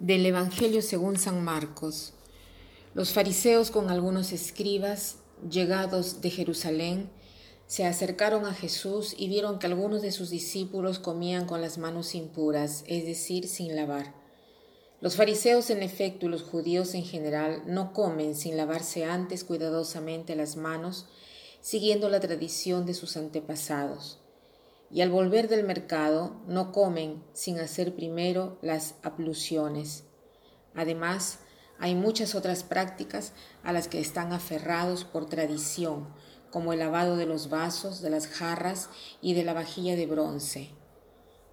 Del Evangelio según San Marcos. Los fariseos con algunos escribas, llegados de Jerusalén, se acercaron a Jesús y vieron que algunos de sus discípulos comían con las manos impuras, es decir, sin lavar. Los fariseos en efecto y los judíos en general no comen sin lavarse antes cuidadosamente las manos, siguiendo la tradición de sus antepasados y al volver del mercado no comen sin hacer primero las abluciones. Además, hay muchas otras prácticas a las que están aferrados por tradición, como el lavado de los vasos, de las jarras y de la vajilla de bronce.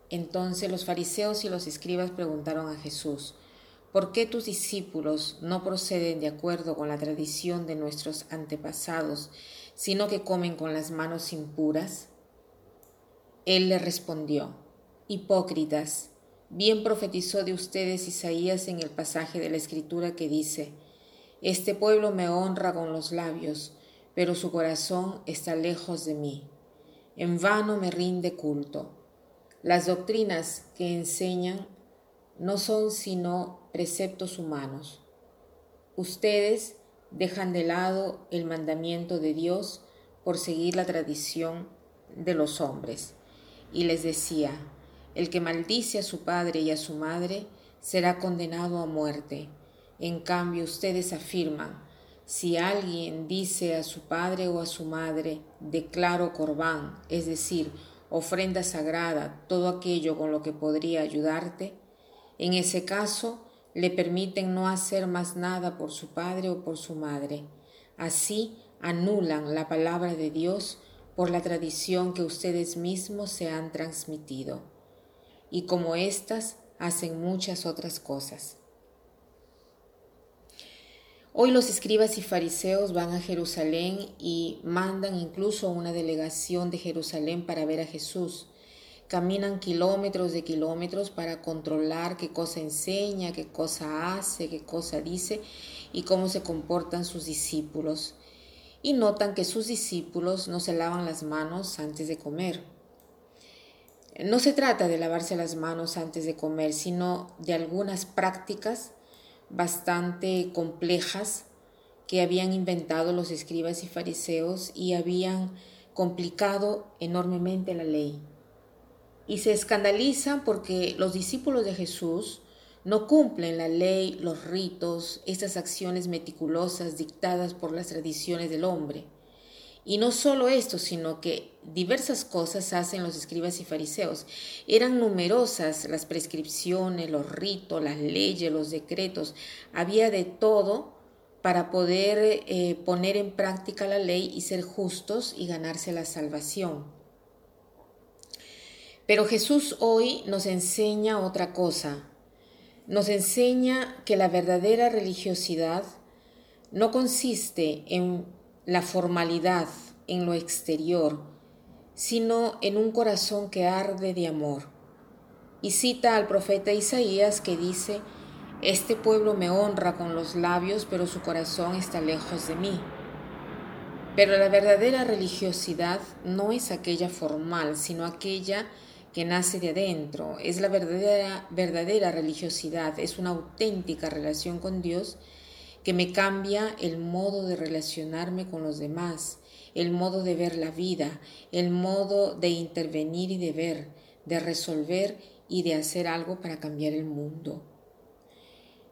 Entonces los fariseos y los escribas preguntaron a Jesús, ¿por qué tus discípulos no proceden de acuerdo con la tradición de nuestros antepasados, sino que comen con las manos impuras? Él le respondió, Hipócritas, bien profetizó de ustedes Isaías en el pasaje de la Escritura que dice, Este pueblo me honra con los labios, pero su corazón está lejos de mí. En vano me rinde culto. Las doctrinas que enseñan no son sino preceptos humanos. Ustedes dejan de lado el mandamiento de Dios por seguir la tradición de los hombres y les decía, el que maldice a su padre y a su madre será condenado a muerte. En cambio ustedes afirman, si alguien dice a su padre o a su madre, declaro corbán, es decir, ofrenda sagrada, todo aquello con lo que podría ayudarte, en ese caso le permiten no hacer más nada por su padre o por su madre. Así anulan la palabra de Dios por la tradición que ustedes mismos se han transmitido, y como éstas hacen muchas otras cosas. Hoy los escribas y fariseos van a Jerusalén y mandan incluso una delegación de Jerusalén para ver a Jesús. Caminan kilómetros de kilómetros para controlar qué cosa enseña, qué cosa hace, qué cosa dice y cómo se comportan sus discípulos y notan que sus discípulos no se lavan las manos antes de comer. No se trata de lavarse las manos antes de comer, sino de algunas prácticas bastante complejas que habían inventado los escribas y fariseos y habían complicado enormemente la ley. Y se escandalizan porque los discípulos de Jesús no cumplen la ley, los ritos, estas acciones meticulosas dictadas por las tradiciones del hombre. Y no solo esto, sino que diversas cosas hacen los escribas y fariseos. Eran numerosas las prescripciones, los ritos, las leyes, los decretos. Había de todo para poder eh, poner en práctica la ley y ser justos y ganarse la salvación. Pero Jesús hoy nos enseña otra cosa nos enseña que la verdadera religiosidad no consiste en la formalidad, en lo exterior, sino en un corazón que arde de amor. Y cita al profeta Isaías que dice, Este pueblo me honra con los labios, pero su corazón está lejos de mí. Pero la verdadera religiosidad no es aquella formal, sino aquella que nace de adentro, es la verdadera, verdadera religiosidad, es una auténtica relación con Dios que me cambia el modo de relacionarme con los demás, el modo de ver la vida, el modo de intervenir y de ver, de resolver y de hacer algo para cambiar el mundo.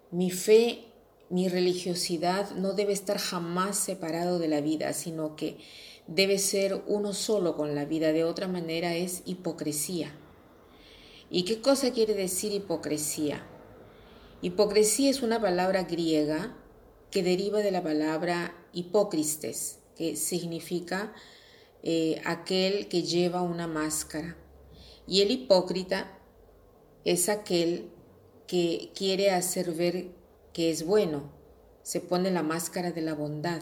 Mi fe, mi religiosidad no debe estar jamás separado de la vida, sino que debe ser uno solo con la vida, de otra manera es hipocresía. ¿Y qué cosa quiere decir hipocresía? Hipocresía es una palabra griega que deriva de la palabra hipócristes, que significa eh, aquel que lleva una máscara. Y el hipócrita es aquel que quiere hacer ver que es bueno, se pone la máscara de la bondad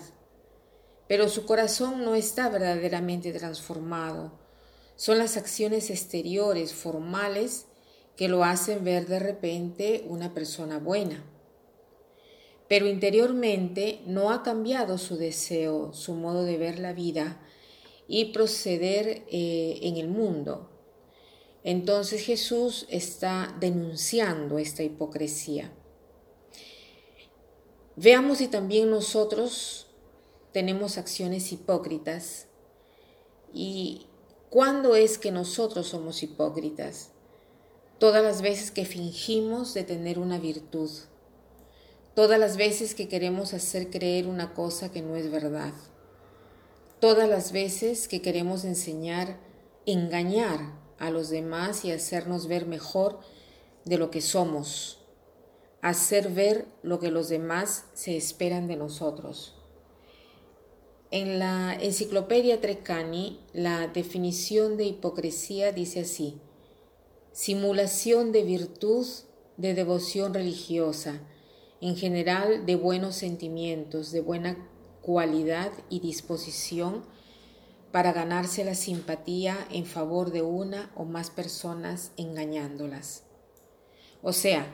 pero su corazón no está verdaderamente transformado. Son las acciones exteriores, formales, que lo hacen ver de repente una persona buena. Pero interiormente no ha cambiado su deseo, su modo de ver la vida y proceder eh, en el mundo. Entonces Jesús está denunciando esta hipocresía. Veamos si también nosotros tenemos acciones hipócritas y cuándo es que nosotros somos hipócritas. Todas las veces que fingimos de tener una virtud, todas las veces que queremos hacer creer una cosa que no es verdad, todas las veces que queremos enseñar, engañar a los demás y hacernos ver mejor de lo que somos hacer ver lo que los demás se esperan de nosotros. En la enciclopedia Treccani, la definición de hipocresía dice así, simulación de virtud, de devoción religiosa, en general de buenos sentimientos, de buena cualidad y disposición para ganarse la simpatía en favor de una o más personas engañándolas. O sea,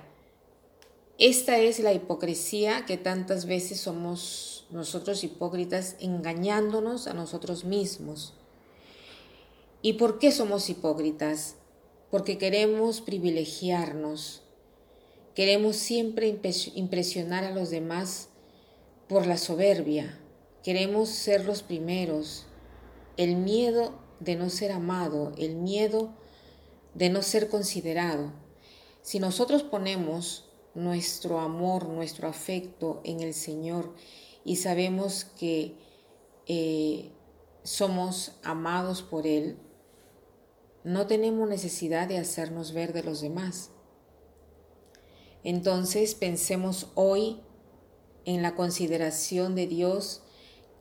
esta es la hipocresía que tantas veces somos nosotros hipócritas engañándonos a nosotros mismos. ¿Y por qué somos hipócritas? Porque queremos privilegiarnos, queremos siempre impresionar a los demás por la soberbia, queremos ser los primeros, el miedo de no ser amado, el miedo de no ser considerado. Si nosotros ponemos nuestro amor, nuestro afecto en el Señor y sabemos que eh, somos amados por Él, no tenemos necesidad de hacernos ver de los demás. Entonces pensemos hoy en la consideración de Dios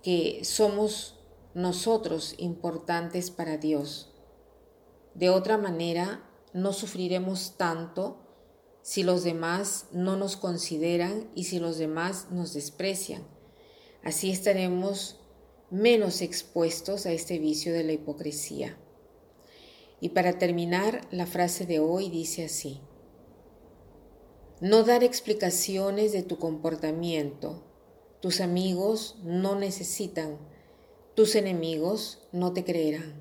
que somos nosotros importantes para Dios. De otra manera, no sufriremos tanto si los demás no nos consideran y si los demás nos desprecian. Así estaremos menos expuestos a este vicio de la hipocresía. Y para terminar, la frase de hoy dice así. No dar explicaciones de tu comportamiento. Tus amigos no necesitan. Tus enemigos no te creerán.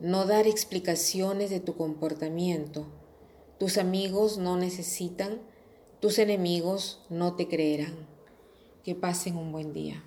No dar explicaciones de tu comportamiento tus amigos no necesitan, tus enemigos no te creerán. Que pasen un buen día.